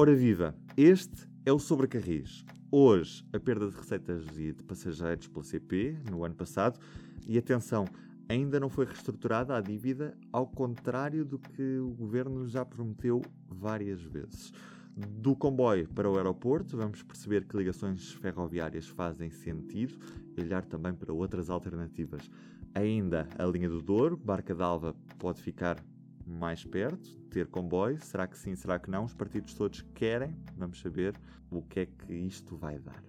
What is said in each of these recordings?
Ora viva, este é o Sobrecarris. Hoje, a perda de receitas e de passageiros pela CP no ano passado. E atenção, ainda não foi reestruturada a dívida, ao contrário do que o governo já prometeu várias vezes. Do comboio para o aeroporto, vamos perceber que ligações ferroviárias fazem sentido olhar também para outras alternativas. Ainda a linha do Douro, Barca d'Alva, pode ficar mais perto, ter comboio. Será que sim, será que não? Os partidos todos querem. Vamos saber o que é que isto vai dar.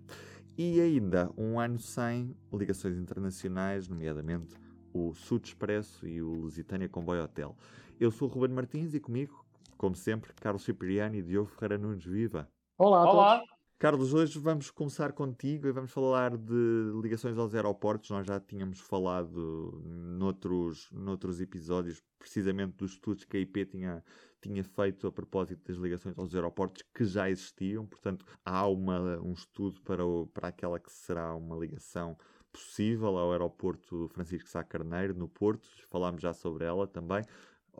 E ainda um ano sem ligações internacionais, nomeadamente o Sud Expresso e o Lusitânia Comboio Hotel. Eu sou o Ruben Martins e comigo, como sempre, Carlos Cipriani e Diogo Ferreira Nunes. Viva! Olá a Olá. todos. Carlos, hoje vamos começar contigo e vamos falar de ligações aos aeroportos. Nós já tínhamos falado noutros, noutros episódios, precisamente dos estudos que a IP tinha, tinha feito a propósito das ligações aos aeroportos que já existiam. Portanto, há uma, um estudo para, o, para aquela que será uma ligação possível ao aeroporto Francisco Sá Carneiro, no Porto. Falámos já sobre ela também.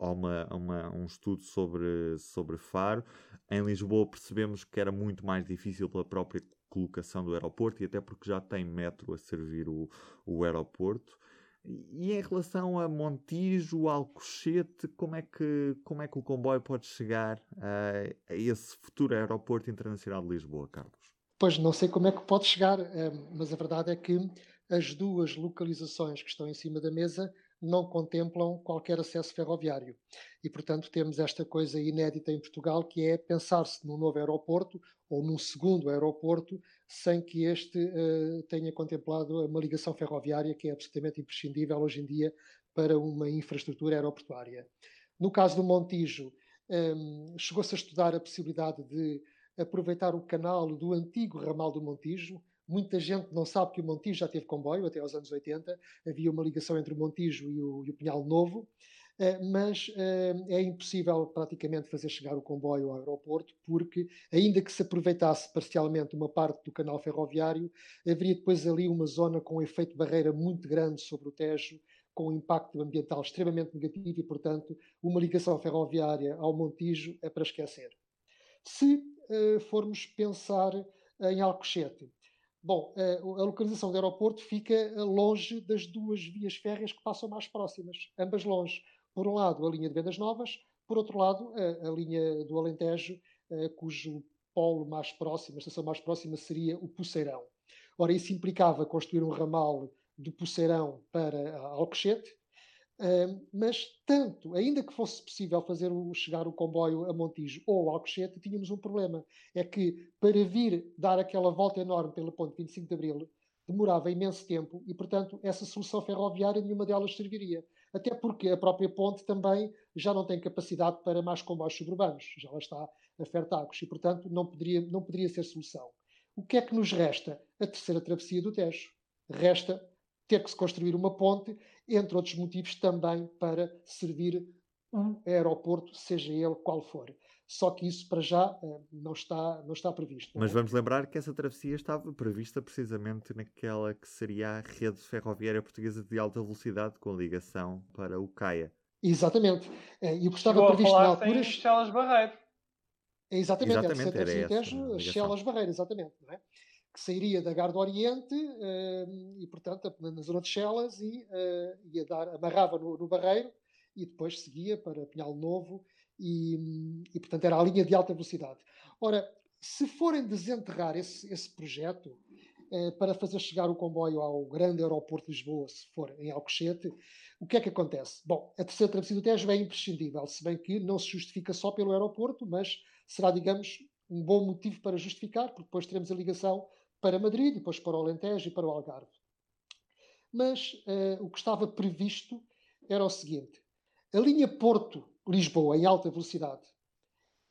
Há uma, uma, um estudo sobre, sobre Faro. Em Lisboa percebemos que era muito mais difícil pela própria colocação do aeroporto e até porque já tem metro a servir o, o aeroporto. E em relação a Montijo, Alcochete, como é que, como é que o comboio pode chegar a, a esse futuro aeroporto internacional de Lisboa, Carlos? Pois não sei como é que pode chegar, eh, mas a verdade é que as duas localizações que estão em cima da mesa não contemplam qualquer acesso ferroviário. E, portanto, temos esta coisa inédita em Portugal, que é pensar-se num novo aeroporto ou num segundo aeroporto, sem que este uh, tenha contemplado uma ligação ferroviária, que é absolutamente imprescindível hoje em dia para uma infraestrutura aeroportuária. No caso do Montijo, um, chegou-se a estudar a possibilidade de aproveitar o canal do antigo ramal do Montijo, Muita gente não sabe que o Montijo já teve comboio até aos anos 80. Havia uma ligação entre o Montijo e o, e o Pinhal Novo, eh, mas eh, é impossível praticamente fazer chegar o comboio ao aeroporto, porque, ainda que se aproveitasse parcialmente uma parte do canal ferroviário, haveria depois ali uma zona com um efeito barreira muito grande sobre o Tejo, com um impacto ambiental extremamente negativo e, portanto, uma ligação ferroviária ao Montijo é para esquecer. Se uh, formos pensar em Alcochete, Bom, eh, a localização do aeroporto fica eh, longe das duas vias férreas que passam mais próximas, ambas longe. Por um lado, a linha de Vendas Novas, por outro lado, a, a linha do Alentejo, eh, cujo polo mais próximo, a estação mais próxima seria o Poceirão. Ora, isso implicava construir um ramal do Poceirão para Alcochete, Mas tanto, ainda que fosse possível fazer o, chegar o comboio a Montijo ou a Alcochete, tínhamos um problema. É que para vir dar aquela volta enorme pelo ponto 25 de Abril, demorava imenso tempo e, portanto, essa solução ferroviária nenhuma delas serviria. Até porque a própria ponte também já não tem capacidade para mais comboios suburbanos, já lá está a e, portanto, não poderia, não poderia ser solução. O que é que nos resta? A terceira travessia do Tejo. Resta ter que se construir uma ponte entre outros motivos também para servir um aeroporto, seja ele qual for. Só que isso para já eh, não está, não está previsto. Mas vamos lembrar que essa travessia estava prevista precisamente naquela que seria a rede ferroviária portuguesa de alta velocidade com ligação para o Caia. Exatamente. Eh, e o que estava previsto a na altura. Chelas Barreiro. É exatamente, Exatamente, era, era essa Tejo, a ligação. Chelas Barreira, exatamente. Não é? Que sairia da Garda Oriente eh, e, portanto, na zona de Chelas e eh, ia dar, amarrava no, no Barreiro e depois seguia para Pinhal Novo e, e, portanto, era a linha de alta velocidade. Ora, se forem desenterrar esse, esse projeto eh, para fazer chegar o comboio ao grande aeroporto de Lisboa, se for em Alcochete, o que é que acontece? Bom, a terceira travessia do Tejo é imprescindível, se bem que não se justifica só pelo aeroporto, mas será, digamos, um bom motivo para justificar, porque depois teremos a ligação para Madrid, depois para o Alentejo e para o Algarve. Mas uh, o que estava previsto era o seguinte: a linha Porto-Lisboa em alta velocidade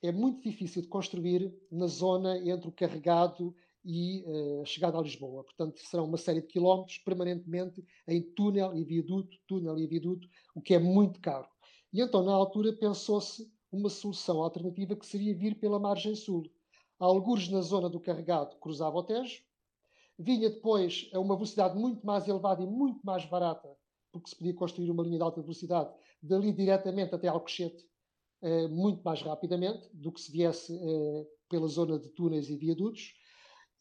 é muito difícil de construir na zona entre o carregado e uh, a chegada a Lisboa. Portanto, serão uma série de quilómetros permanentemente em túnel e viaduto, túnel e viaduto, o que é muito caro. E então, na altura, pensou-se uma solução alternativa que seria vir pela margem sul. Algures na zona do carregado cruzava o Tejo, vinha depois a uma velocidade muito mais elevada e muito mais barata, porque se podia construir uma linha de alta velocidade dali diretamente até Alcochete, eh, muito mais rapidamente do que se viesse eh, pela zona de túneis e viadutos,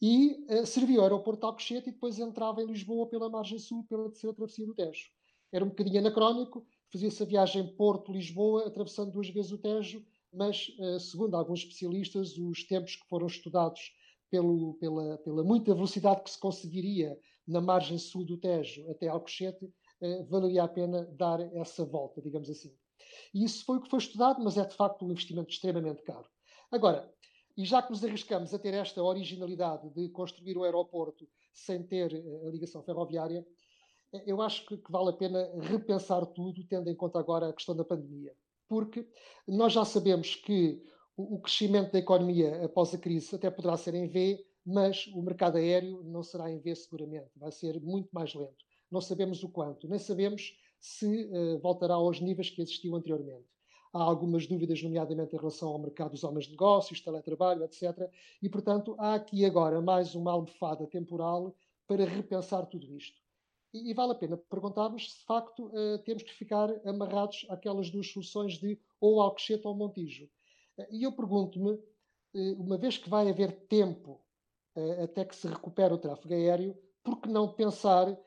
e uh, servia o aeroporto de Alcochete e depois entrava em Lisboa pela margem sul, pela terceira travessia do Tejo. Era um bocadinho anacrónico, fazia-se a viagem Porto-Lisboa, atravessando duas vezes o Tejo, mas, uh, segundo alguns especialistas, os tempos que foram estudados pelo, pela, pela muita velocidade que se conseguiria na margem sul do Tejo até Alcochete, uh, valeria a pena dar essa volta, digamos assim. E isso foi o que foi estudado, mas é de facto um investimento extremamente caro. Agora, e já que nos arriscamos a ter esta originalidade de construir o aeroporto sem ter eh, a ligação ferroviária, eh, eu acho que, vale a pena repensar tudo, tendo em conta agora a questão da pandemia. Porque nós já sabemos que o crescimento da economia após a crise até poderá ser em V, mas o mercado aéreo não será em V seguramente, vai ser muito mais lento. Não sabemos o quanto, nem sabemos se uh, voltará aos níveis que existiu anteriormente. Há algumas dúvidas, nomeadamente em relação ao mercado dos homens de negócios, teletrabalho, etc. E, portanto, há aqui agora mais uma almofada temporal para repensar tudo isto. E, e vale a pena perguntarmos se, de facto, uh, temos que ficar amarrados àquelas duas soluções de ou Alcochete ou Montijo. Uh, e eu pergunto-me, uh, uma vez que vai haver tempo até que se recupere o tráfego aéreo, por que não pensar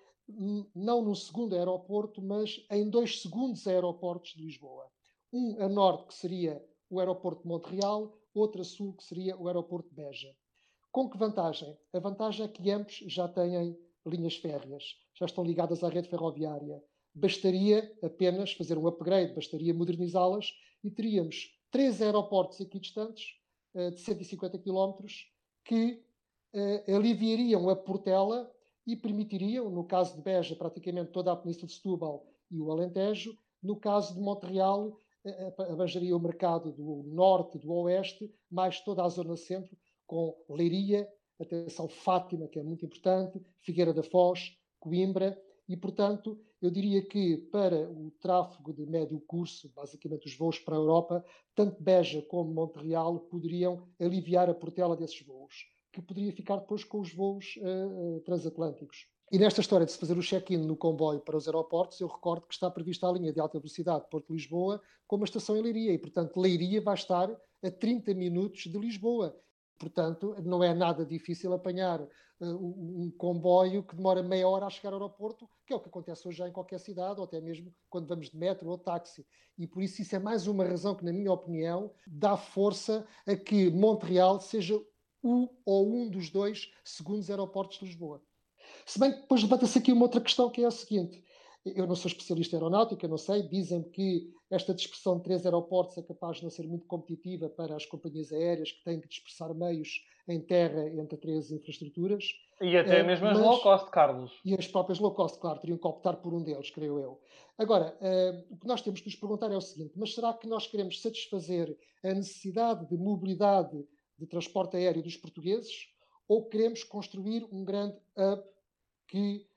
não no segundo aeroporto, mas em dois segundos aeroportos de Lisboa. Um a norte, que seria o aeroporto de Montreal, outro a sul, que seria o aeroporto de Beja. Com que vantagem? A vantagem é que ambos já têm linhas férreas, já estão ligadas à rede ferroviária. Bastaria apenas fazer um upgrade, bastaria modernizá-las e teríamos três aeroportos aqui distantes, eh, de 150 km, que eh, aliviariam a Portela e permitiriam, no caso de Beja, praticamente toda a Península de Setúbal e o Alentejo, no caso de Montreal, eh, abrangeria o mercado do norte, do oeste, mais toda a zona centro, com Leiria, atenção Fátima, que é muito importante, Figueira da Foz, Coimbra, e, portanto, eu diria que para o tráfego de médio curso, basicamente os voos para a Europa, tanto Beja como Montreal poderiam aliviar a portela desses voos que poderia ficar depois com os voos uh, transatlânticos. E nesta história de se fazer o check-in no comboio para os aeroportos, eu recordo que está prevista a linha de alta velocidade Porto-Lisboa com uma estação em Leiria. E, portanto, Leiria vai estar a 30 minutos de Lisboa. Portanto, não é nada difícil apanhar uh, um comboio que demora meia hora a chegar ao aeroporto, que é o que acontece hoje já em qualquer cidade, ou até mesmo quando vamos de metro ou táxi. E por isso, isso é mais uma razão que, na minha opinião, dá força a que Montreal seja o ou um dos dois segundos aeroportos de Lisboa. Se bem que depois levanta-se aqui uma outra questão que é a seguinte: eu não sou especialista em aeronáutica, não sei, dizem que esta dispersão de três aeroportos é capaz de não ser muito competitiva para as companhias aéreas que têm que dispersar meios em terra entre três infraestruturas. E até uh, mesmo as low cost, Carlos. E as próprias low cost, claro, teriam que optar por um deles, creio eu. Agora, uh, o que nós temos que nos perguntar é o seguinte: mas será que nós queremos satisfazer a necessidade de mobilidade de transporte aéreo dos portugueses ou queremos construir um grande hub que eh,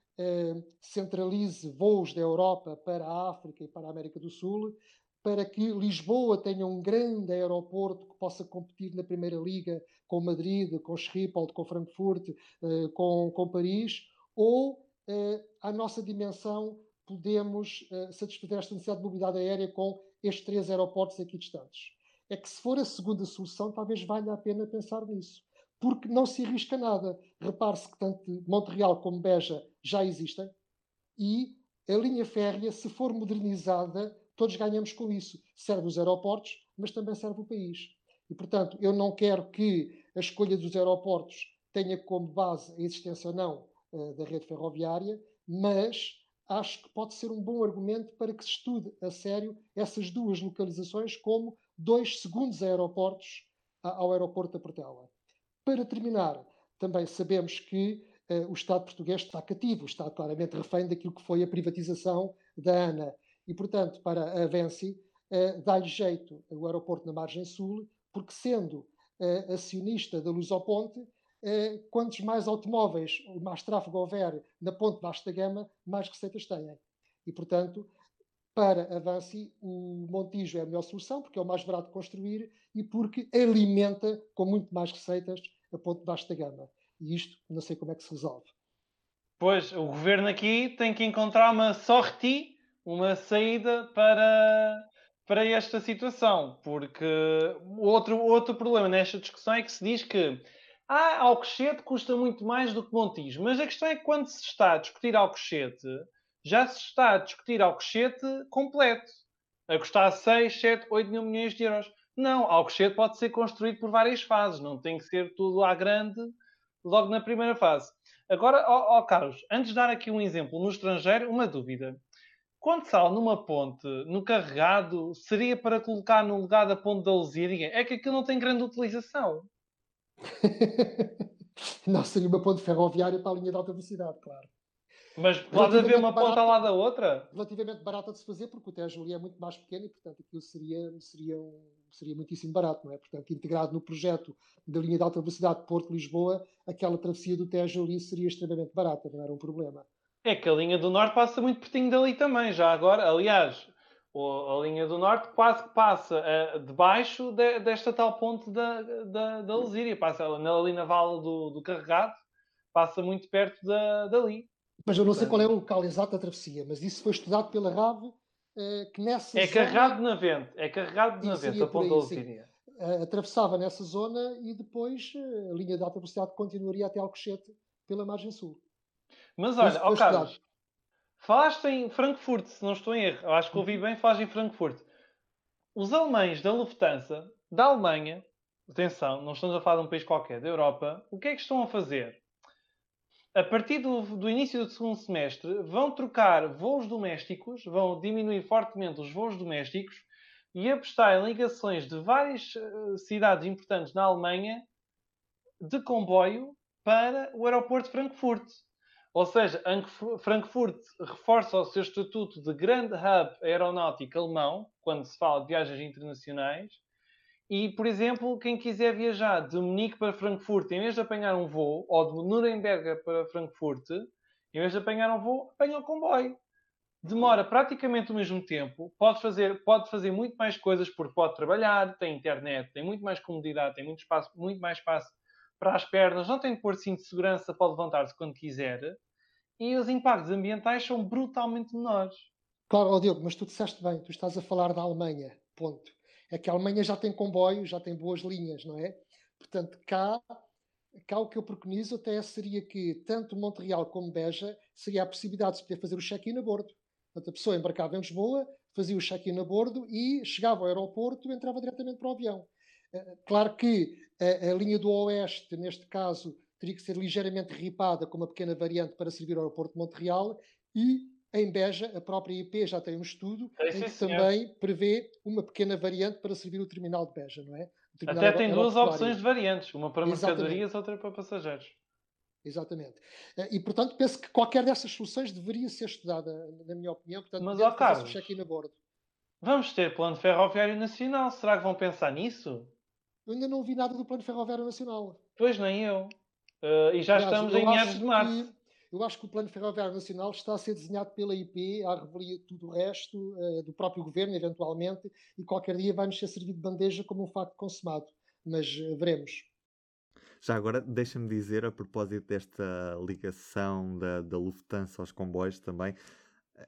centralize voos da Europa para a África e para a América do Sul, para que Lisboa tenha um grande aeroporto que possa competir na Primeira Liga com Madrid, com Schiphol, com Frankfurt, eh, com, com Paris, ou eh, a nossa dimensão podemos eh, satisfazer esta necessidade de mobilidade aérea com estes três aeroportos aqui distantes é que se for a segunda solução, talvez valha a pena pensar nisso. Porque não se arrisca nada. Repare-se que tanto Montreal como Beja já existem e a linha férrea, se for modernizada, todos ganhamos com isso. Serve os aeroportos, mas também serve o país. E, portanto, eu não quero que a escolha dos aeroportos tenha como base a existência ou não uh, da rede ferroviária, mas acho que pode ser um bom argumento para que se estude a sério essas duas localizações como dois segundos aeroportos ao aeroporto da Portela. Para terminar, também sabemos que uh, o Estado português está cativo, está claramente refém daquilo que foi a privatização da ANA. E, portanto, para a Venci, uh, dá-lhe jeito o aeroporto na margem sul, porque sendo uh, acionista da Lusoponte, uh, quantos mais automóveis, mais tráfego houver na ponte baixa da gama, mais receitas têm. E, portanto, para a Vansi, o Montijo é a melhor solução, porque é o mais barato de construir e porque alimenta com muito mais receitas a ponto de baixo da gama. E isto não sei como é que se resolve. Pois, o governo aqui tem que encontrar uma sorte, uma saída para, para esta situação, porque outro, outro problema nesta discussão é que se diz que ah, Alcochete custa muito mais do que Montijo, mas a questão é que quando se está a discutir Alcochete, já se está a discutir Alcochete completo, a custar 6, 7, 8 mil milhões de euros. Não, Alcochete pode ser construído por várias fases, não tem que ser tudo à grande logo na primeira fase. Agora, ó, ó Carlos, antes de dar aqui um exemplo no estrangeiro, uma dúvida. Quando sal numa ponte, no carregado, seria para colocar no lugar da ponte da Lusíria? É que aquilo não tem grande utilização. não, seria uma ponte ferroviária para a linha de alta velocidade, claro. Mas pode haver uma ponta lado da outra? Relativamente barata de se fazer, porque o Tejo ali é muito mais pequeno e, portanto, aquilo seria, seria, um, seria muitíssimo barato, não é? Portanto, integrado no projeto da linha de alta velocidade Porto-Lisboa, aquela travessia do Tejo ali seria extremamente barata, não era um problema. É que a linha do Norte passa muito pertinho dali também, já agora. Aliás, a linha do Norte quase que passa uh, debaixo de, desta tal ponte da, da, da Lesíria. Passa ali na vala do, do Carregado, passa muito perto da, dali. Mas eu não sei qual é o local exato da travessia, mas isso foi estudado pela RAV, uh, que nessa É zona... carregado na vento, é carregado na vento, a ponta da Lesíria. Uh, atravessava nessa zona e depois a linha de alta velocidade continuaria até Alcochete pela margem sul. Mas olha, ó Carlos, falaste em Frankfurt, se não estou em erro. acho que ouvi uhum. bem, falaste em Frankfurt. Os alemães da Lufthansa, da Alemanha, atenção, não estamos a falar de um país qualquer, da Europa, o que é que estão a fazer? A partir do, do início do segundo semestre, vão trocar voos domésticos, vão diminuir fortemente os voos domésticos e apostar em ligações de várias uh, cidades importantes na Alemanha de comboio para o aeroporto de Frankfurt. Ou seja, Frankfurt reforça o seu estatuto de grande hub aeronáutico alemão, quando se fala de viagens internacionais. E, por exemplo, quem quiser viajar de Munique para Frankfurt, em vez de apanhar um voo, ou de Nuremberg para Frankfurt, em vez de apanhar um voo, apanha o comboio. Demora praticamente o mesmo tempo, pode fazer, pode fazer muito mais coisas porque pode trabalhar, tem internet, tem muito mais comodidade, tem muito, espaço, muito mais espaço para as pernas, não tem de pôr cinto de segurança, pode levantar-se quando quiser e os impactos ambientais são brutalmente menores. Claro, Diogo, mas tu disseste bem, tu estás a falar da Alemanha, ponto. É que a Alemanha já tem comboios, já tem boas linhas, não é? Portanto, cá, cá o que eu preconizo até seria que tanto Montreal como Beja seria a possibilidade de poder fazer o check-in a bordo. Portanto, a pessoa embarcava em Lisboa, fazia o check-in a bordo e chegava ao aeroporto e entrava diretamente para o avião. Eh, claro que a, a linha do Oeste, neste caso, teria que ser ligeiramente ripada com uma pequena variante para servir ao aeroporto de Montreal e em Beja, a própria IP já tem um estudo é, em que sim, também prevê uma pequena variante para servir o terminal de Beja, não é? Até tem duas opções de variantes, uma para mercadorias, e outra para passageiros. Exatamente. Eh, e, portanto, penso que qualquer dessas soluções deveria ser estudada, na minha opinião. Portanto, Mas, ó Carlos, check-in a bordo. vamos ter plano ferroviário nacional. Será que vão pensar nisso? Eu ainda não vi nada do plano ferroviário nacional. Pois, nem eu. Uh, e já Aliás, estamos em meados de março. Eu acho que o Plano Ferroviário Nacional está a ser desenhado pela IP, à revelia de tudo o resto, uh, do próprio governo, eventualmente, e qualquer dia vai-nos ser servido de bandeja como um facto consumado. Mas uh, veremos. Já agora, deixa-me dizer, a propósito desta ligação da, da Lufthansa aos comboios também,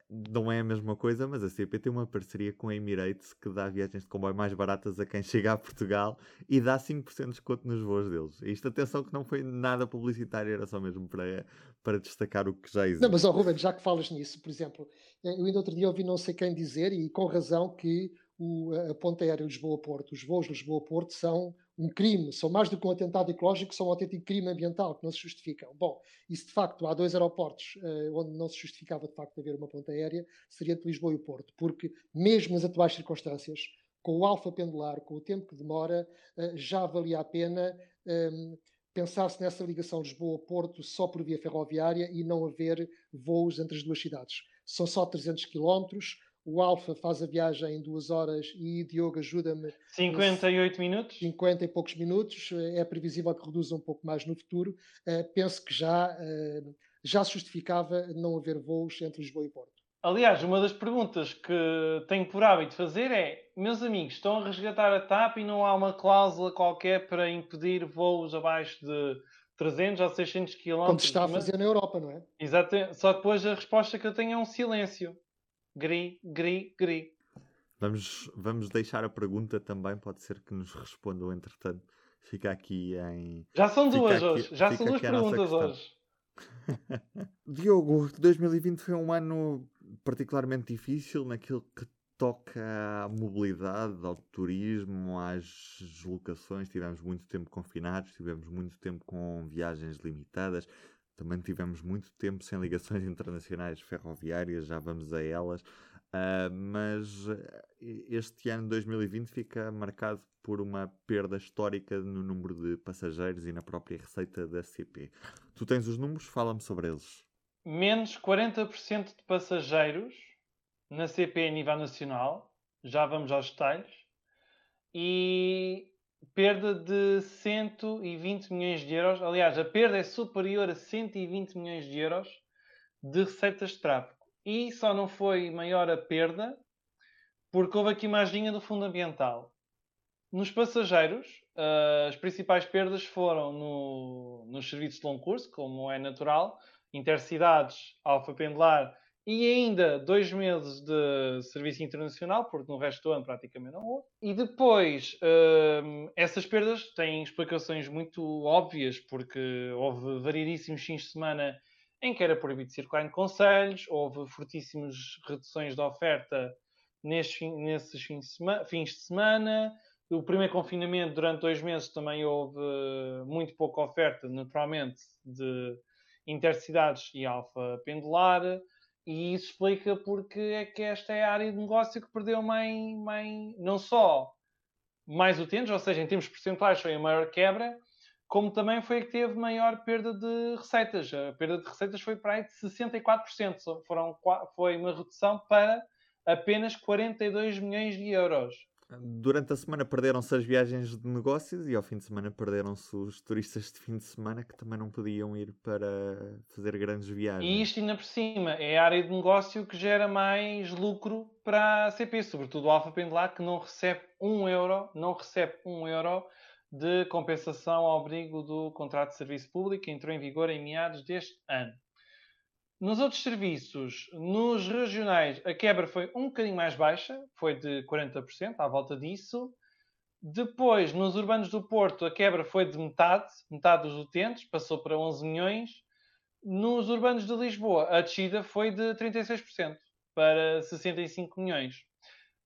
não é a mesma coisa, mas a CP tem uma parceria com a Emirates que dá viagens de comboio mais baratas a quem chega a Portugal e dá 5% de desconto nos voos deles. E isto, atenção, que não foi nada publicitário, era só mesmo para, para destacar o que já existe. Não, mas, oh, Ruben, já que falas nisso, por exemplo, eu ainda outro dia ouvi não sei quem dizer, e com razão, que o, a ponte aérea Lisboa-Porto, os voos Lisboa-Porto são um crime, são mais do que um atentado ecológico, são um autêntico crime ambiental que não se justificam. Bom, e se de facto há dois aeroportos uh, onde não se justificava de facto haver uma ponta aérea, seria de Lisboa e o Porto, porque mesmo nas atuais circunstâncias, com o alfa pendular, com o tempo que demora, uh, já valia a pena um, ehm, pensar-se nessa ligação Lisboa-Porto só por via ferroviária e não haver voos entre as duas cidades. São só 300 quilómetros, o Alfa faz a viagem em duas horas e Diogo ajuda-me. 58 minutos? 50 e poucos minutos. É previsível que reduza um pouco mais no futuro. Uh, penso que já, uh, já se justificava não haver voos entre Lisboa e Porto. Aliás, uma das perguntas que tenho por hábito fazer é: meus amigos, estão a resgatar a TAP e não há uma cláusula qualquer para impedir voos abaixo de 300 ou 600 km? Como se está a fazer na Europa, não é? Exato. Só depois a resposta que eu tenho é um silêncio. Gri, gri, gri. Vamos, vamos deixar a pergunta também, pode ser que nos respondam entretanto. Fica aqui em. Já são duas aqui, hoje, já são duas perguntas hoje. Diogo, 2020 foi um ano particularmente difícil naquilo que toca à mobilidade, ao turismo, às deslocações. Tivemos muito tempo confinados, tivemos muito tempo com viagens limitadas, também tivemos muito tempo sem ligações internacionais ferroviárias, já vamos a elas. Uh, mas eh, este ano 2020 fica marcado por uma perda histórica no número de passageiros e na própria receita da CP. Tu tens os números? Fala-me sobre eles. Menos 40% de passageiros na CP a nível nacional, já vamos aos detalhes, e perda de 120 milhões de euros. Aliás, a perda é superior a 120 milhões de euros de receitas de tráfego. E só não foi maior a perda porque houve aqui uma ajinha do fundo ambiental. Nos passageiros, uh, as principais perdas foram no, nos serviços de longo curso, como é natural, intercidades, alfa pendular e ainda dois meses de serviço internacional, porque no resto do ano praticamente não houve. E depois, uh, essas perdas têm explicações muito óbvias, porque houve variedíssimos fins de semana em que era proibido circular em conselhos, houve fortíssimas reduções de oferta nesses, nesses fins, de semana, fins de semana. O primeiro confinamento, durante dois meses, também houve muito pouca oferta, naturalmente, de intercidades e alfa pendular. E isso explica porque é que esta é a área de negócio que perdeu mãe, não só mais utentes, ou seja, em termos percentuais foi a maior quebra, como também foi a que teve maior perda de receitas. A perda de receitas foi para aí de 64%. Foram, foi uma redução para apenas 42 milhões de euros. Durante a semana perderam-se as viagens de negócios e ao fim de semana perderam-se os turistas de fim de semana que também não podiam ir para fazer grandes viagens. E isto ainda por cima é a área de negócio que gera mais lucro para a CP, sobretudo o Alfa Pendular que não recebe um euro, não recebe um euro de compensação ao abrigo do contrato de serviço público que entrou em vigor em meados deste ano. Nos outros serviços, nos regionais, a quebra foi um bocadinho mais baixa, foi de 40%, à volta disso. Depois, nos urbanos do Porto, a quebra foi de metade, metade dos utentes, passou para 11 milhões. Nos urbanos de Lisboa, a descida foi de 36%, para 65 milhões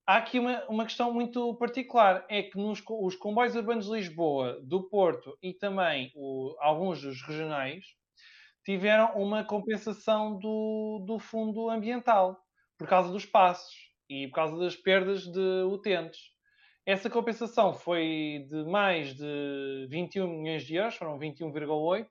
há aqui uma, uma questão muito particular: é que nos os comboios urbanos de Lisboa, do Porto e também o, alguns dos regionais tiveram uma compensação do, do fundo ambiental por causa dos passos e por causa das perdas de utentes. Essa compensação foi de mais de 21 milhões de euros, foram 21,8.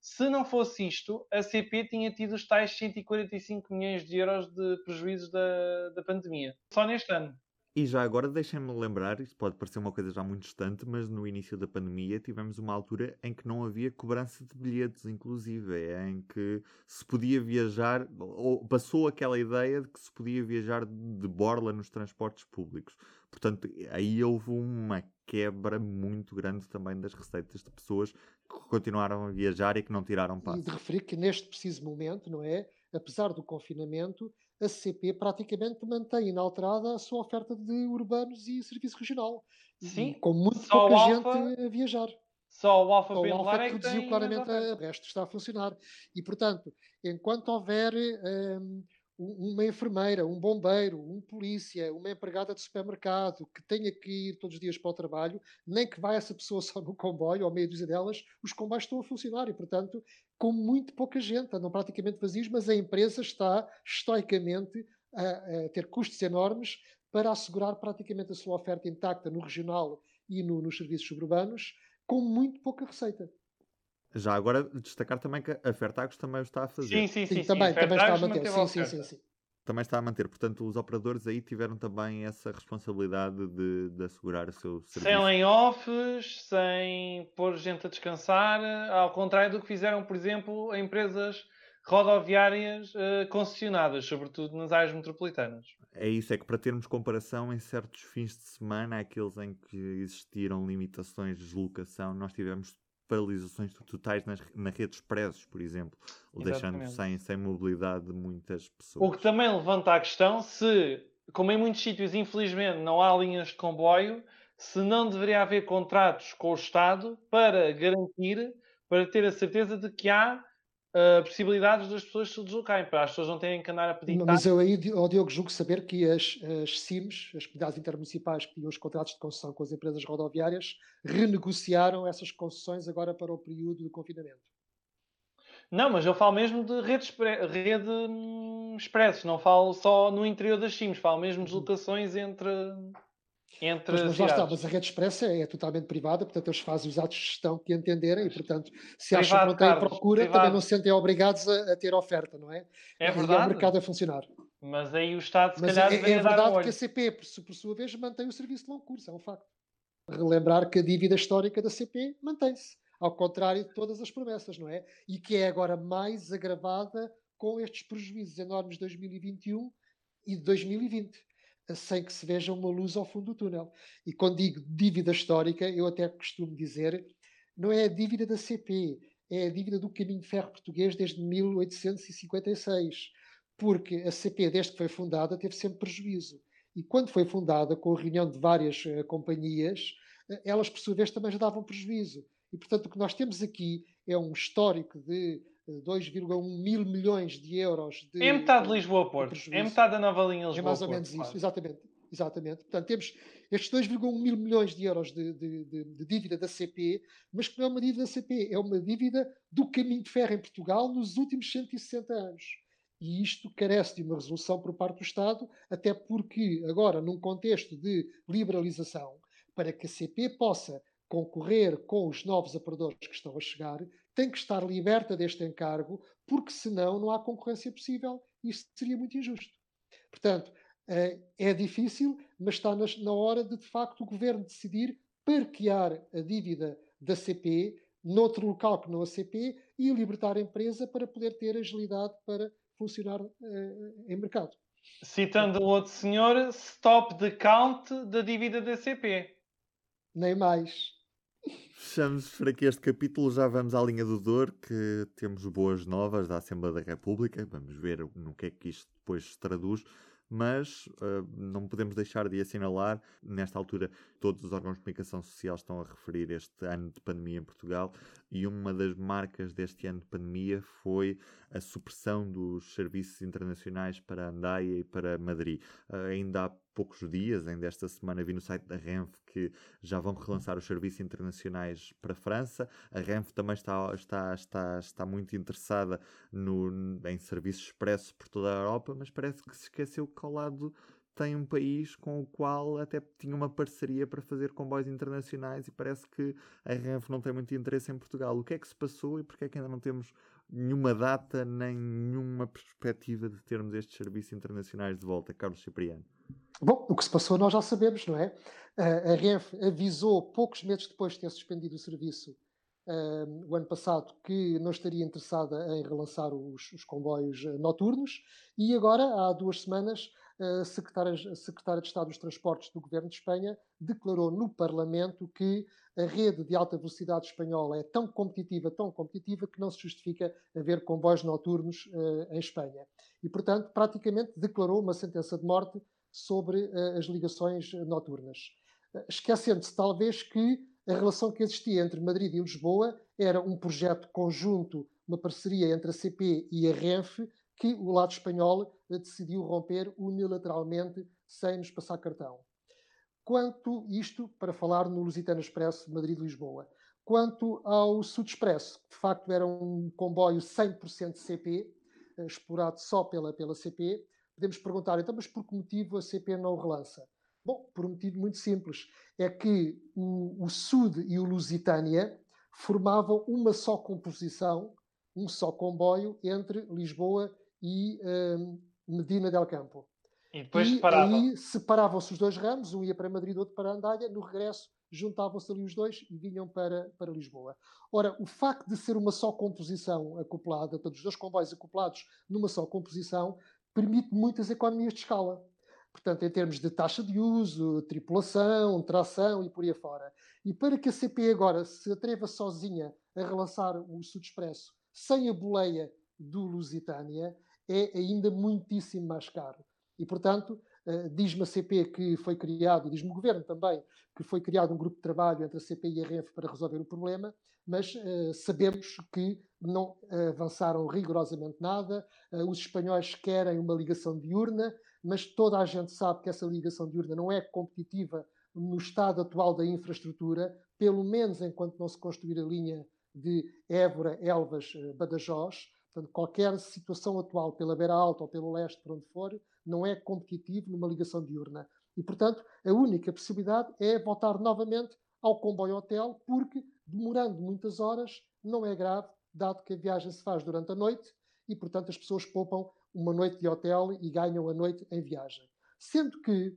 Se não fosse isto, a CP tinha tido os tais 145 milhões de euros de prejuízos da, da pandemia. Só neste ano. E já agora deixem-me lembrar, isto pode parecer uma coisa já muito distante, mas no início da pandemia tivemos uma altura em que não havia cobrança de bilhetes, inclusive, em que se podia viajar, ou passou aquela ideia de que se podia viajar de borla nos transportes públicos. Portanto, aí houve uma quebra muito grande também das receitas de pessoas que continuaram a viajar e que não tiraram passo. E de referir que neste preciso momento, não é? Apesar do confinamento, a CP praticamente mantém inalterada a sua oferta de urbanos e serviço regional. Sim, com muito pouca gente a viajar. Só o Alfa Pendular é que reduziu claramente, o resto está a funcionar. E, portanto, enquanto houver um, uma enfermeira, um bombeiro, um polícia, uma empregada de supermercado que tenha que ir todos os dias para o trabalho, nem que vá essa pessoa só no comboio, ou meia dúzia delas, os comboios estão a funcionar e, portanto, com muito pouca gente, andam praticamente vazios, mas a empresa está estoicamente a, a ter custos enormes para assegurar praticamente a sua oferta intacta no regional e no, nos serviços suburbanos, com muito pouca receita. Já agora destacar também que a Fertagos também o está a fazer. Sim, sim, sim. sim também, também está a manter. Sim, sim, sim, sim, Também está a manter. Portanto, os operadores aí tiveram também essa responsabilidade de, de assegurar o seu serviço. Sem layoffs, sem pôr gente a descansar, ao contrário do que fizeram, por exemplo, empresas rodoviárias uh, concessionadas, sobretudo nas áreas metropolitanas. É isso, é que para termos comparação, em certos fins de semana, aqueles em que existiram limitações de deslocação, nós tivemos paralisações totais nas, na rede expressos, por exemplo, deixando sem, sem mobilidade muitas pessoas. O que também levanta a questão se como em muitos sítios, infelizmente, não há linhas de comboio, se não deveria haver contratos com o Estado para garantir, para ter a certeza de que há uh, possibilidades das pessoas se deslocarem, para as pessoas não terem que andar a pedir. Mas eu aí, ao Diogo, julgo saber que as, as CIMs, as comunidades intermunicipais que tinham os contratos de concessão com as empresas rodoviárias, renegociaram essas concessões agora para o período de confinamento. Não, mas eu falo mesmo de rede, rede hum, expresso, não falo só no interior das CIMs, falo mesmo de uhum. deslocações entre entre mas, mas lá está, mas a rede expressa é, é, totalmente privada, portanto eles fazem os atos de gestão que entenderem e, portanto, se Privado, acham que não têm Carlos, procura, privado. também não se sentem obrigados a, a, ter oferta, não é? É verdade. E é o mercado a funcionar. Mas aí o Estado, se mas calhar, é, é verdade que a CP, por, por sua vez, mantém o serviço de longo curso, é um facto. Relembrar que a dívida histórica da CP mantém-se, ao contrário de todas as promessas, não é? E que é agora mais agravada com estes prejuízos enormes de 2021 e de 2020 sem que se veja uma luz ao fundo do túnel. E quando digo dívida histórica, eu até costumo dizer, não é a dívida da CP, é a dívida do caminho de ferro português desde 1856. Porque a CP, desde que foi fundada, teve sempre prejuízo. E quando foi fundada, com a reunião de várias uh, companhias, uh, elas, por sua vez, também já davam prejuízo. E, portanto, o que nós temos aqui é um histórico de 2,1 mil milhões de euros de. É metade de Lisboa-Porto. É metade da nova linha Lisboa-Porto. É mais ou menos isso, exatamente. Exatamente. Portanto, temos estes 2,1 mil milhões de euros de, de, de, de, dívida da CP, mas que não é uma dívida da CP, é uma dívida do caminho de ferro em Portugal nos últimos 160 anos. E isto carece de uma resolução por parte do Estado, até porque, agora, num contexto de liberalização, para que a CP possa concorrer com os novos operadores que estão a chegar, tem que estar liberta deste encargo, porque senão não há concorrência possível isso seria muito injusto. Portanto, eh, é difícil, mas está na hora de, de facto, o governo decidir parquear a dívida da CP noutro local que não a CP e libertar a empresa para poder ter agilidade para funcionar uh, em mercado. Citando o outro senhor, stop the count da dívida da CP. Nem mais. Fechamos por aqui este capítulo, já vamos à linha do Dor, que temos boas novas da Assembleia da República, vamos ver no que é que isto depois se traduz, mas uh, não podemos deixar de assinalar, nesta altura todos os órgãos de comunicação social estão a referir este ano de pandemia em Portugal e uma das marcas deste ano de pandemia foi a supressão dos serviços internacionais para Andaia e para Madrid. Uh, ainda há poucos dias, ainda esta semana, vi no site da Renf que já vão relançar os serviços internacionais para a França. A Renf também está, está, está, está muito interessada no, em serviços expressos por toda a Europa, mas parece que se esqueceu que ao lado tem um país com o qual até tinha uma parceria para fazer comboios internacionais e parece que a Renf não tem muito interesse em Portugal. O que é que se passou e porquê é que ainda não temos nenhuma data nem nenhuma perspectiva de termos estes serviços internacionais de volta, Carlos Cipriano? Bom, o que se passou nós já sabemos, não é? A Renf avisou poucos meses depois de ter suspendido o serviço uh, o ano passado que não estaria interessada em relançar os, os comboios eh, noturnos e agora, há duas semanas, a secretária, a secretária de Estado dos Transportes do Governo de Espanha declarou no Parlamento que a rede de alta velocidade espanhola é tão competitiva, tão competitiva, que não se justifica haver comboios noturnos uh, em Espanha. E, portanto, praticamente declarou uma sentença de morte sobre uh, as ligações noturnas. Uh, Esquecendo-se, talvez, que a relação que existia entre Madrid e Lisboa era um projeto conjunto, uma parceria entre a CP e a Renfe, que o lado espanhol uh, decidiu romper unilateralmente sem nos passar cartão. Quanto isto, para falar no Lusitano Expresso Madrid-Lisboa. Quanto ao Sud Expresso, que de facto era um comboio 100% CP, explorado só pela, pela CP, podemos perguntar, então, mas por que motivo a CP não o relança? Bom, por um motivo muito simples. É que o, o Sud e o Lusitânia formavam uma só composição, um só comboio entre Lisboa e um, Medina del Campo. E depois separavam. aí separavam-se os dois ramos, um ia para Madrid, outro para Andália, no regresso juntavam-se ali os dois e vinham para, para Lisboa. Ora, o facto de ser uma só composição acoplada, todos os dois comboios acoplados numa só composição, permite muitas economias de escala. Portanto, em termos de taxa de uso, tripulação, tração e por aí afora. E para que a CP agora se atreva sozinha a relançar o Sud Expresso sem a boleia do Lusitânia, é ainda muitíssimo mais caro. E, portanto, Uh, diz-me a CP que foi criado, diz-me o Governo também, que foi criado um grupo de trabalho entre a CP e a Renfe para resolver o problema, mas uh, sabemos que não avançaram rigorosamente nada. Uh, os espanhóis querem uma ligação diurna, mas toda a gente sabe que essa ligação diurna não é competitiva no estado atual da infraestrutura, pelo menos enquanto não se construir a linha de Évora, Elvas, Badajoz. Portanto, qualquer situação atual pela beira alta ou pelo leste, por onde for, não é competitivo numa ligação diurna. E, portanto, a única possibilidade é voltar novamente ao comboio-hotel, porque, demorando muitas horas, não é grave, dado que a viagem se faz durante a noite e, portanto, as pessoas poupam uma noite de hotel e ganham a noite em viagem. Sendo que,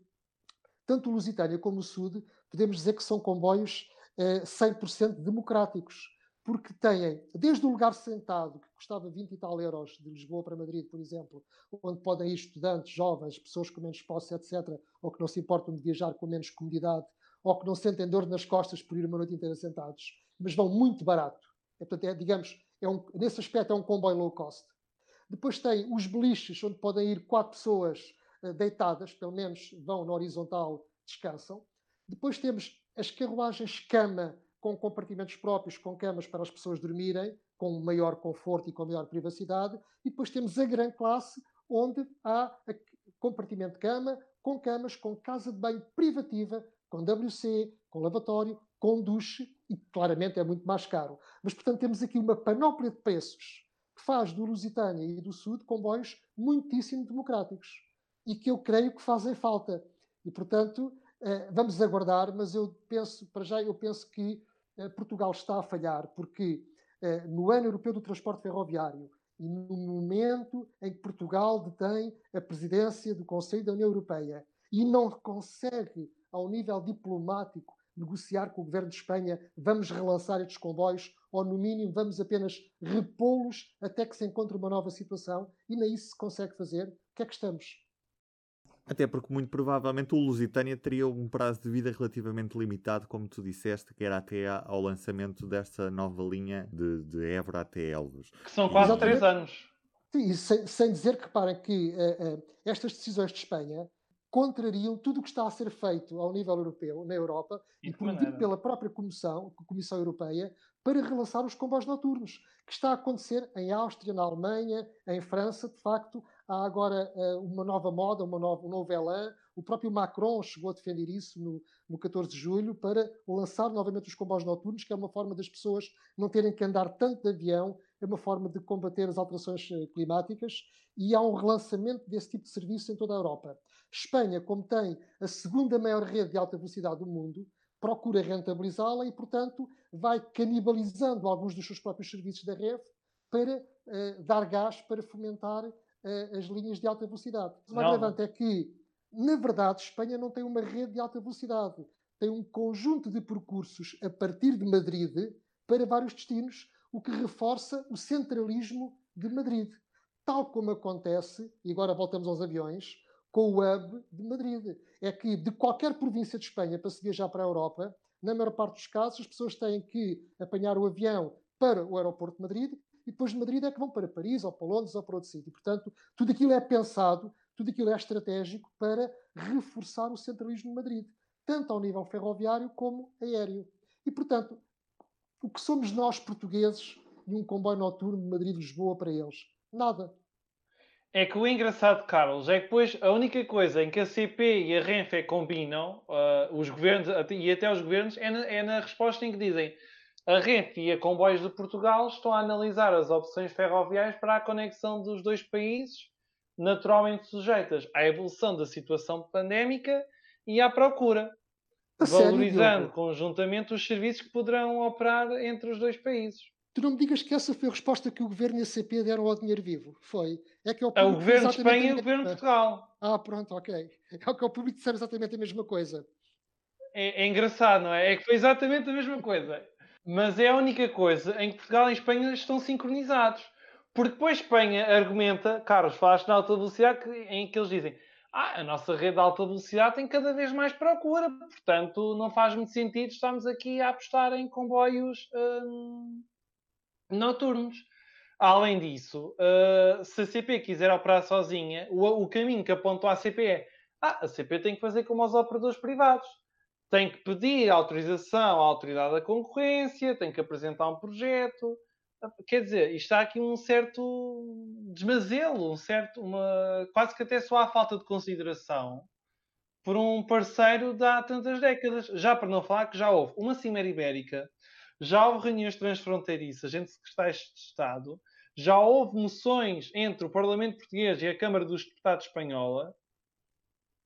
tanto o Lusitânia como o Sud, podemos dizer que são comboios eh, 100% democráticos porque têm, desde o lugar sentado, que custava 20 e tal euros, de Lisboa para Madrid, por exemplo, onde podem ir estudantes, jovens, pessoas com menos posse, etc., ou que não se importam de viajar com menos comodidade, ou que não sentem dor nas costas por ir uma noite inteira sentados, mas vão muito barato. É, portanto, é, digamos, é um, nesse aspecto é um comboio low cost. Depois tem os beliches, onde podem ir quatro pessoas uh, deitadas, pelo menos vão na horizontal, descansam. Depois temos as carruagens cama, com compartimentos próprios, com camas para as pessoas dormirem, com maior conforto e com maior privacidade. E depois temos a grande classe, onde há compartimento de cama, com camas, com casa de banho privativa, com WC, com lavatório, com duche, e claramente é muito mais caro. Mas, portanto, temos aqui uma panóplia de preços que faz do Lusitânia e do Sul comboios muitíssimo democráticos e que eu creio que fazem falta. E, portanto, eh, vamos aguardar, mas eu penso, para já, eu penso que Portugal está a falhar, porque eh, no ano europeu do transporte ferroviário e no momento em que Portugal detém a presidência do Conselho da União Europeia e não consegue, ao nível diplomático, negociar com o governo de Espanha, vamos relançar estes comboios, ou no mínimo vamos apenas repô-los até que se encontre uma nova situação, e nem isso se consegue fazer, o que é que estamos? Até porque, muito provavelmente, o Lusitânia teria um prazo de vida relativamente limitado, como tu disseste, que era até ao lançamento desta nova linha de, de Évora até Elvas. Que são quase Exatamente. três anos. Sim, sem, sem, dizer que, reparem, que uh, uh, estas decisões de Espanha contrariam tudo o que está a ser feito ao nível europeu, na Europa, e, e pela própria Comissão, Comissão Europeia, para relançar os comboios noturnos, que está a acontecer em Áustria, na Alemanha, em França, de facto, há agora uh, uma nova moda, uma nova, um novo elan. O próprio Macron chegou a defender isso no, no 14 de julho para lançar novamente os comboios noturnos, que é uma forma das pessoas não terem que andar tanto de avião, é uma forma de combater as alterações eh, climáticas e há um relançamento desse tipo de serviço em toda a Europa. Espanha, como tem a segunda maior rede de alta velocidade do mundo, procura rentabilizá-la e, portanto, vai canibalizando alguns dos seus próprios serviços da rede para uh, dar gás para fomentar uh, as linhas de alta velocidade. O mais relevante é que, na verdade, Espanha não tem uma rede de alta velocidade. Tem um conjunto de percursos a partir de Madrid para vários destinos, o que reforça o centralismo de Madrid. Tal como acontece, e agora voltamos aos aviões, com o hub de Madrid. É que de qualquer província de Espanha para se viajar para a Europa, na maior parte dos casos, as pessoas têm que apanhar o avião para o aeroporto de Madrid e depois de Madrid é que vão para Paris ou para Londres ou para outro sítio. Portanto, tudo aquilo é pensado, tudo aquilo é estratégico para reforçar o centralismo de Madrid, tanto ao nível ferroviário como aéreo. E, portanto, o que somos nós portugueses e um comboio noturno de Madrid-Lisboa para eles? Nada. É que o engraçado, Carlos, é que depois a única coisa em que a CP e a Renfe combinam, uh, os governos e até os governos, é na, é na resposta em que dizem a Renfe e a Comboios de Portugal estão a analisar as opções ferroviárias para a conexão dos dois países, naturalmente sujeitas à evolução da situação pandémica e à procura, a valorizando sério, conjuntamente os serviços que poderão operar entre os dois países. Tu não me digas que essa foi a resposta que o governo e a CP deram ao dinheiro vivo. Foi. É que é o, é o governo de Espanha e o governo de Portugal. Ah, pronto, ok. É o que o público disseram exatamente a mesma coisa. É, é engraçado, não é? É que foi exatamente a mesma coisa mas é a única coisa em que Portugal e Espanha estão sincronizados. Porque depois Espanha argumenta, Carlos, falaste na alta velocidade, em que eles dizem ah, a nossa rede de alta velocidade tem cada vez mais procura, portanto não faz muito sentido estarmos aqui a apostar em comboios hum, noturnos. Além disso, uh, se a CP quiser operar sozinha, o, o, caminho que apontou à CP é Ah, a CP tem que fazer como aos operadores privados. Tem que pedir autorização à autoridade da concorrência, tem que apresentar um projeto. Quer dizer, isto há aqui um certo desmazelo, um certo, uma, quase que até só há falta de consideração por um parceiro de há tantas décadas. Já para não falar que já houve uma Cimeira Ibérica, já houve reuniões transfronteiriças entre secretários de Estado, já houve moções entre o Parlamento Português e a Câmara dos Deputados Espanhola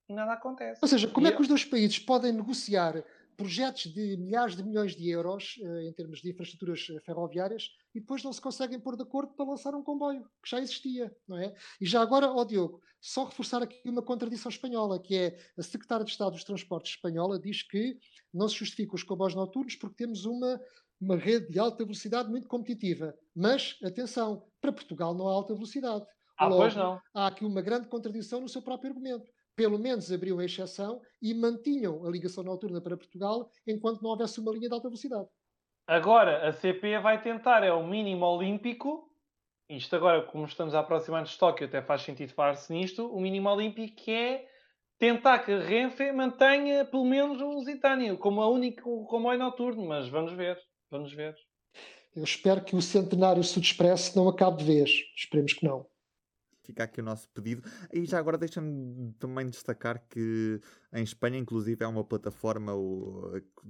e nada acontece. Ou seja, como e é que os dois países podem negociar projetos de milhares de milhões de euros uh, em termos de infraestruturas eh, ferroviárias e depois não se conseguem pôr de acordo para lançar um comboio que já existia, não é? E já agora, ó Diogo, só reforçar aqui uma contradição espanhola, que é a Secretária de Estado dos Transportes espanhola diz que não se justificam os comboios noturnos porque temos uma uma rede de alta velocidade muito competitiva. Mas, atenção, para Portugal não há alta velocidade. Ah, Logo, pois não. Há aqui uma grande contradição no seu próprio argumento. Pelo menos abriu a exceção e mantinham a ligação noturna para Portugal enquanto não houvesse uma linha de alta velocidade. Agora, a CP vai tentar, é o mínimo olímpico. Isto agora, como estamos a aproximar de Tóquio, até faz sentido falar-se nisto. O mínimo olímpico é tentar que a Renfe mantenha pelo menos o Lusitânia como a único comboio noturno, mas vamos ver. Vamos ver. Eu espero que o centenário Sud Express não acabe de vez. Esperemos que não. Fica aqui o nosso pedido. E já agora deixa-me também destacar que em Espanha, inclusive, é uma plataforma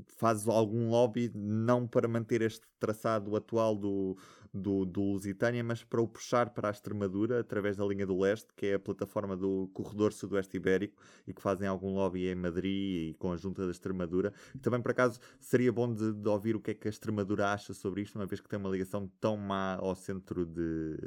que faz algum lobby, não para manter este traçado atual do, do, do Lusitânia, mas para o puxar para a Extremadura através da linha do leste, que é a plataforma do Corredor Sudoeste Ibérico e que fazem algum lobby em Madrid e com a junta da Extremadura. Também, por acaso, seria bom de, de, ouvir o que é que a Extremadura acha sobre isto, uma vez que tem uma ligação tão má ao centro de,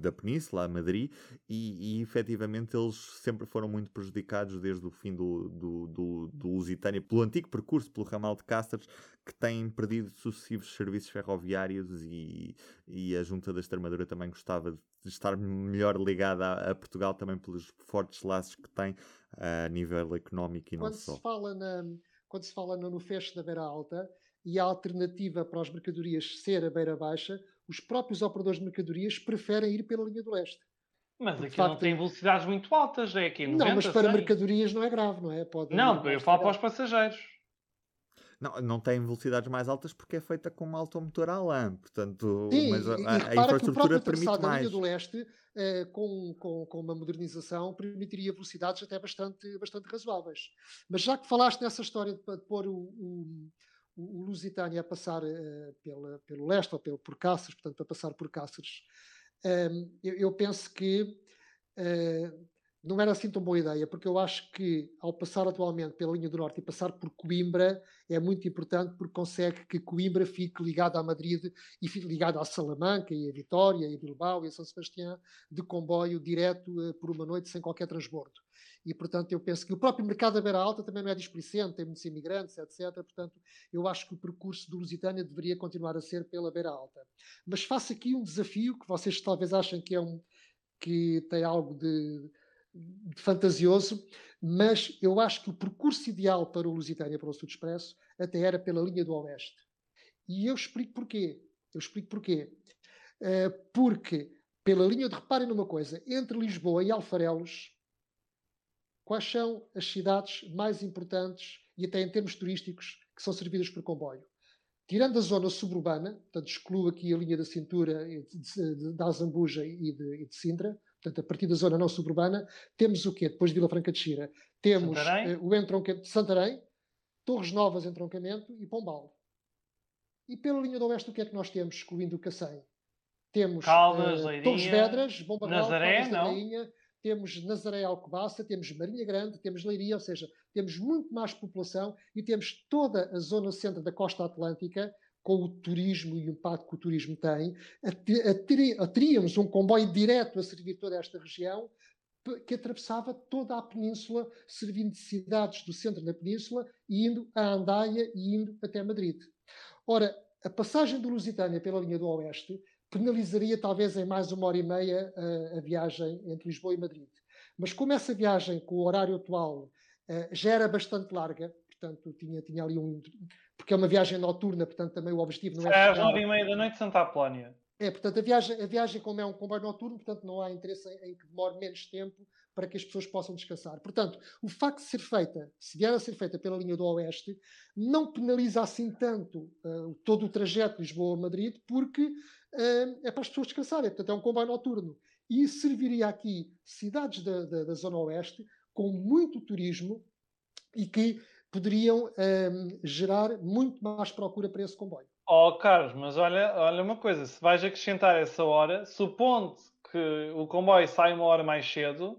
da península, a Madrid, e, e efetivamente eles sempre foram muito prejudicados desde o fim do, do, do, do Lusitânia, pelo antigo percurso, pelo ramal de Cáceres, que têm perdido sucessivos serviços ferroviários e, e a Junta da Extremadura também gostava de estar melhor ligada a, a Portugal também pelos fortes laços que tem a nível económico e quando não só. Se fala na, quando se fala no fecho da beira alta e a alternativa para as mercadorias ser a beira baixa, os próprios operadores de mercadorias preferem ir pela linha do leste. Mas aqui facto, não tem velocidades muito altas, é aqui 90, Não, mas para 100. mercadorias não é grave, não é? Pode não, eu falo para os passageiros. Não, não tem velocidades mais altas porque é feita com um automotor à lã, portanto, Sim, mas a, e, a, a infraestrutura permite mais. A linha do leste, eh, com, com, com uma modernização, permitiria velocidades até bastante, bastante razoáveis. Mas já que falaste nessa história de, de pôr o, o, o Lusitânia a passar eh, pela, pelo leste ou pelo, por Cáceres, portanto, a passar por Cáceres, eu, penso que eh, não era assim tão boa ideia, porque eu acho que ao passar atualmente pela linha do Norte e passar por Coimbra é muito importante porque consegue que Coimbra fique ligada a Madrid e fique ligada a Salamanca e a Vitória e a Bilbao e a São Sebastião de comboio direto uh, por uma noite sem qualquer transbordo. E, portanto, eu penso que o próprio mercado da Beira Alta também não é displicente, tem muitos imigrantes, etc. Portanto, eu acho que o percurso do Lusitânia deveria continuar a ser pela Beira Alta. Mas faço aqui um desafio que vocês talvez achem que é um que tem algo de fantasioso, mas eu acho que o percurso ideal para o Lusitânia, para o Sul Expresso, até era pela linha do Oeste. E eu explico porquê. Eu explico porquê. Uh, porque, pela linha de, reparem numa coisa, entre Lisboa e Alfarelos, quais são as cidades mais importantes, e até em termos turísticos, que são servidas por comboio? Tirando a zona suburbana, portanto, excluo aqui a linha da cintura da Azambuja e de, e de Sintra, portanto, a partir da zona não suburbana, temos o quê? Depois de Vila Franca de Xira, temos uh, o entroncamento de Santarém, Torres Novas, entroncamento e Pombal. E pela linha do oeste, o que é que nós temos, excluindo o Cacém? Temos Caldas, uh, Torres Vedras, Bomba Nazaré, Caldas não? Rainha, temos Nazaré Alcobaça, temos Marinha Grande, temos Leiria, ou seja, temos muito mais população e temos toda a zona centro da costa atlântica com o turismo e o impacto que o turismo tem, teríamos um comboio direto a servir toda esta região que atravessava toda a península, servindo de cidades do centro da península, indo a Andaia e indo até Madrid. Ora, a passagem do Lusitânia pela linha do Oeste penalizaria talvez em mais uma hora e meia a, a viagem entre Lisboa e Madrid. Mas como essa viagem, com o horário atual, já era bastante larga, portanto tinha, tinha ali um, porque é uma viagem noturna, portanto também o objetivo não é. Às nove e meia da noite, Santa Apolónia. É, portanto, a viagem, a viagem, como é um comboio noturno, portanto, não há interesse em, em, que demore menos tempo, para que as pessoas possam descansar. Portanto, o facto de ser feita, se vier a ser feita pela linha do Oeste, não penaliza assim tanto uh, todo o trajeto Lisboa-Madrid, porque uh, é para as pessoas descansarem. Portanto, é um comboio noturno. E serviria aqui cidades da, da, da Zona Oeste com muito turismo e que poderiam um, gerar muito mais procura para esse comboio. Oh, Carlos, mas olha, olha uma coisa, se vais acrescentar essa hora, supondo que o comboio sai uma hora mais cedo,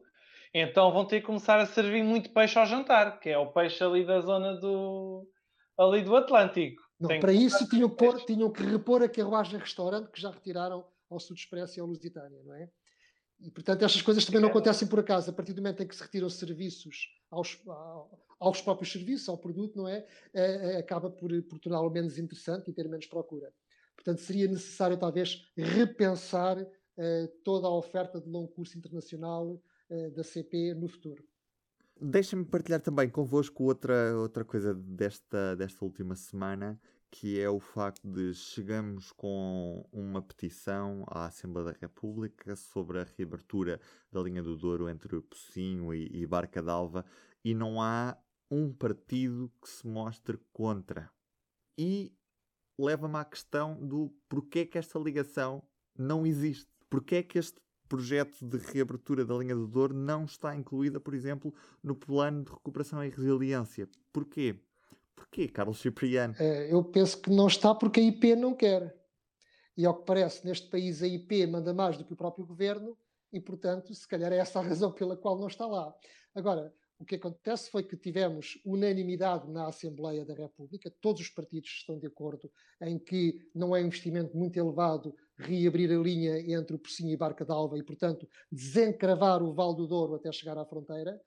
então vão ter que começar a servir muito peixe ao jantar, que é o peixe ali da zona do, ali do Atlântico. Não, para isso tinham, pôr, tinham que repor a carruagem restaurante que já retiraram ao Sud Expresso e ao Lusitânia, não é? E, portanto, estas coisas também não acontecem por acaso. A partir do momento em que se retiram serviços aos, aos próprios serviços, ao produto, não é? é, é acaba por, por torná-lo menos interessante e ter menos procura. Portanto, seria necessário, talvez, repensar eh, toda a oferta de longo curso internacional eh, da CP no futuro. Deixem-me partilhar também convosco outra, outra coisa desta, desta última semana, que é o facto de chegamos com uma petição à Assembleia da República sobre a reabertura da linha do Douro entre Pocinho e, e Barca d'Alva e não há um partido que se mostre contra. E leva-me à questão do porquê que esta ligação não existe. Porquê que este projeto de reabertura da linha do Douro não está incluída, por exemplo, no plano de recuperação e resiliência? Porquê? Porquê, Carlos Cipriano? É, eu penso que não está porque a IP não quer. E ao que parece, neste país a IP manda mais do que o próprio governo e, portanto, se calhar é essa a razão pela qual não está lá. Agora, o que acontece foi que tivemos unanimidade na Assembleia da República, todos os partidos estão de acordo em que não é um investimento muito elevado reabrir a linha entre o Pocinho e Barca d'Alva e, portanto, desencravar o Val do Douro até chegar à fronteira.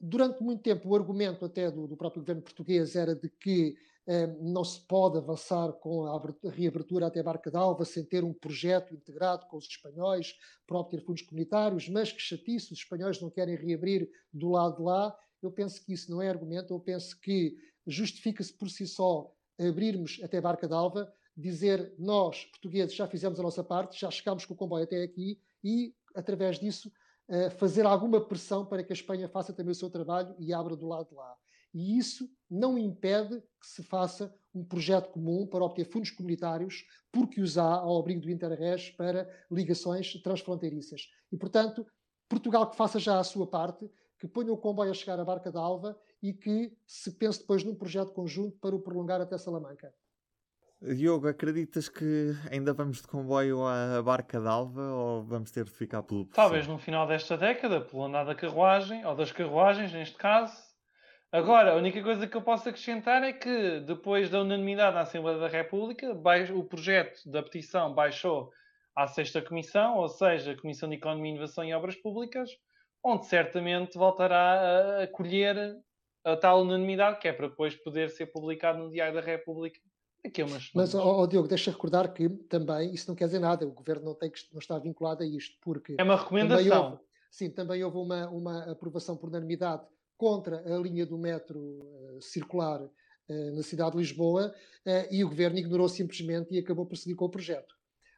Durante muito tempo, o argumento até do, do próprio governo português era de que eh, não se pode avançar com a reabertura até Barca d'Alva sem ter um projeto integrado com os espanhóis para obter fundos comunitários, mas que chatice, os espanhóis não querem reabrir do lado de lá. Eu penso que isso não é argumento, eu penso que justifica-se por si só abrirmos até Barca d'Alva, dizer nós, portugueses, já fizemos a nossa parte, já chegámos com o comboio até aqui e, através disso, uh, fazer alguma pressão para que a Espanha faça também o seu trabalho e abra do lado de lá. E isso não impede que se faça um projeto comum para obter fundos comunitários, porque os há ao abrigo do Interres para ligações transfronteiriças. E, portanto, Portugal que faça já a sua parte, que ponha o comboio a chegar à Barca d'Alva e que se pense depois num projeto conjunto para o prolongar até Salamanca. Diogo, acreditas que ainda vamos de comboio à Barca d'Alva ou vamos ter de ficar pelo Talvez no final desta década, pelo andar da carruagem, ou das carruagens, neste caso. Agora, a única coisa que eu posso acrescentar é que, depois da unanimidade na Assembleia da República, o projeto da petição baixou à sexta comissão, ou seja, a Comissão de Economia, Inovação e Obras Públicas, onde certamente voltará a colher a tal unanimidade, que é para depois poder ser publicado no Diário da República Aqui é umas Mas, oh, Diogo, deixa recordar que também isso não quer dizer nada, o governo não, tem que, não está vinculado a isto, porque. É uma recomendação. Também houve, sim, também houve uma, uma aprovação por unanimidade contra a linha do metro uh, circular uh, na cidade de Lisboa uh, e o governo ignorou simplesmente e acabou por seguir com o projeto.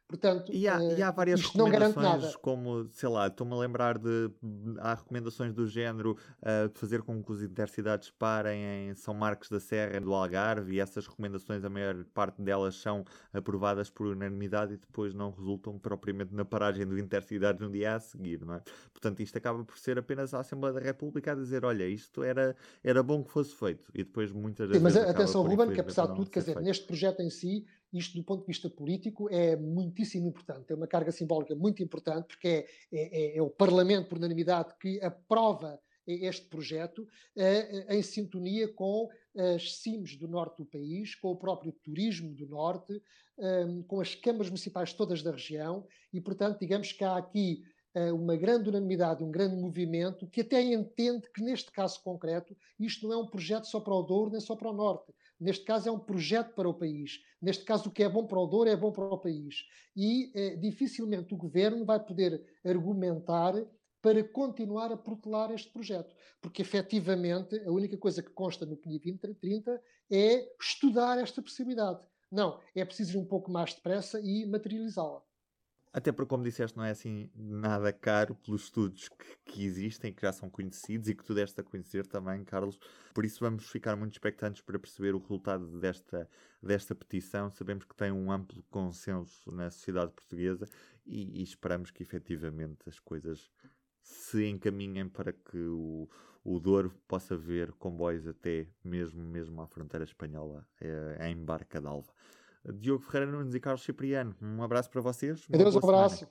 Portanto, e há, e há várias recomendações, como, sei lá, estou-me a lembrar de. Há recomendações do género uh, fazer com que os intercidades parem em São Marcos da Serra do Algarve, e essas recomendações, a maior parte delas são aprovadas por unanimidade e depois não resultam propriamente na paragem do intercidades no dia a seguir, não é? Portanto, isto acaba por ser apenas a Assembleia da República a dizer: olha, isto era, era bom que fosse feito, e depois muitas vezes. Mas atenção, Ruben, que apesar de tudo, quer dizer, feito. neste projeto em si isto do ponto de vista político é muitíssimo importante, tem uma carga simbólica muito importante, porque é, é, é, é o Parlamento, por unanimidade, que aprova este projeto eh, em sintonia com as CIMs do norte do país, com o próprio turismo do norte, ehm, com as câmaras municipais todas da região, e, portanto, digamos que há aqui eh, uma grande unanimidade, um grande movimento que até entende que, neste caso concreto, isto não é um projeto só para o Douro nem só para o Norte. Neste caso, é um projeto para o país. Neste caso, o que é bom para o Douro é bom para o país. E eh, dificilmente o governo vai poder argumentar para continuar a protelar este projeto. Porque, efetivamente, a única coisa que consta no PNI 2030 é estudar esta possibilidade. Não, é preciso ir um pouco mais depressa e materializá-la. Até porque, como disseste, não é assim nada caro pelos estudos que, que existem, que já são conhecidos e que tu deste a conhecer também, Carlos. Por isso vamos ficar muito expectantes para perceber o resultado desta, desta petição. Sabemos que tem um amplo consenso na sociedade portuguesa e, e esperamos que efetivamente as coisas se encaminhem para que o, o Douro possa ver comboios até mesmo, mesmo à fronteira espanhola, é, em Barca d'Alva. Diogo Ferreira Nunes e Carlos Cipriano. Um abraço para vocês. Adeus, um abraço.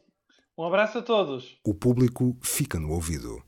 Um abraço a todos. O público fica no ouvido.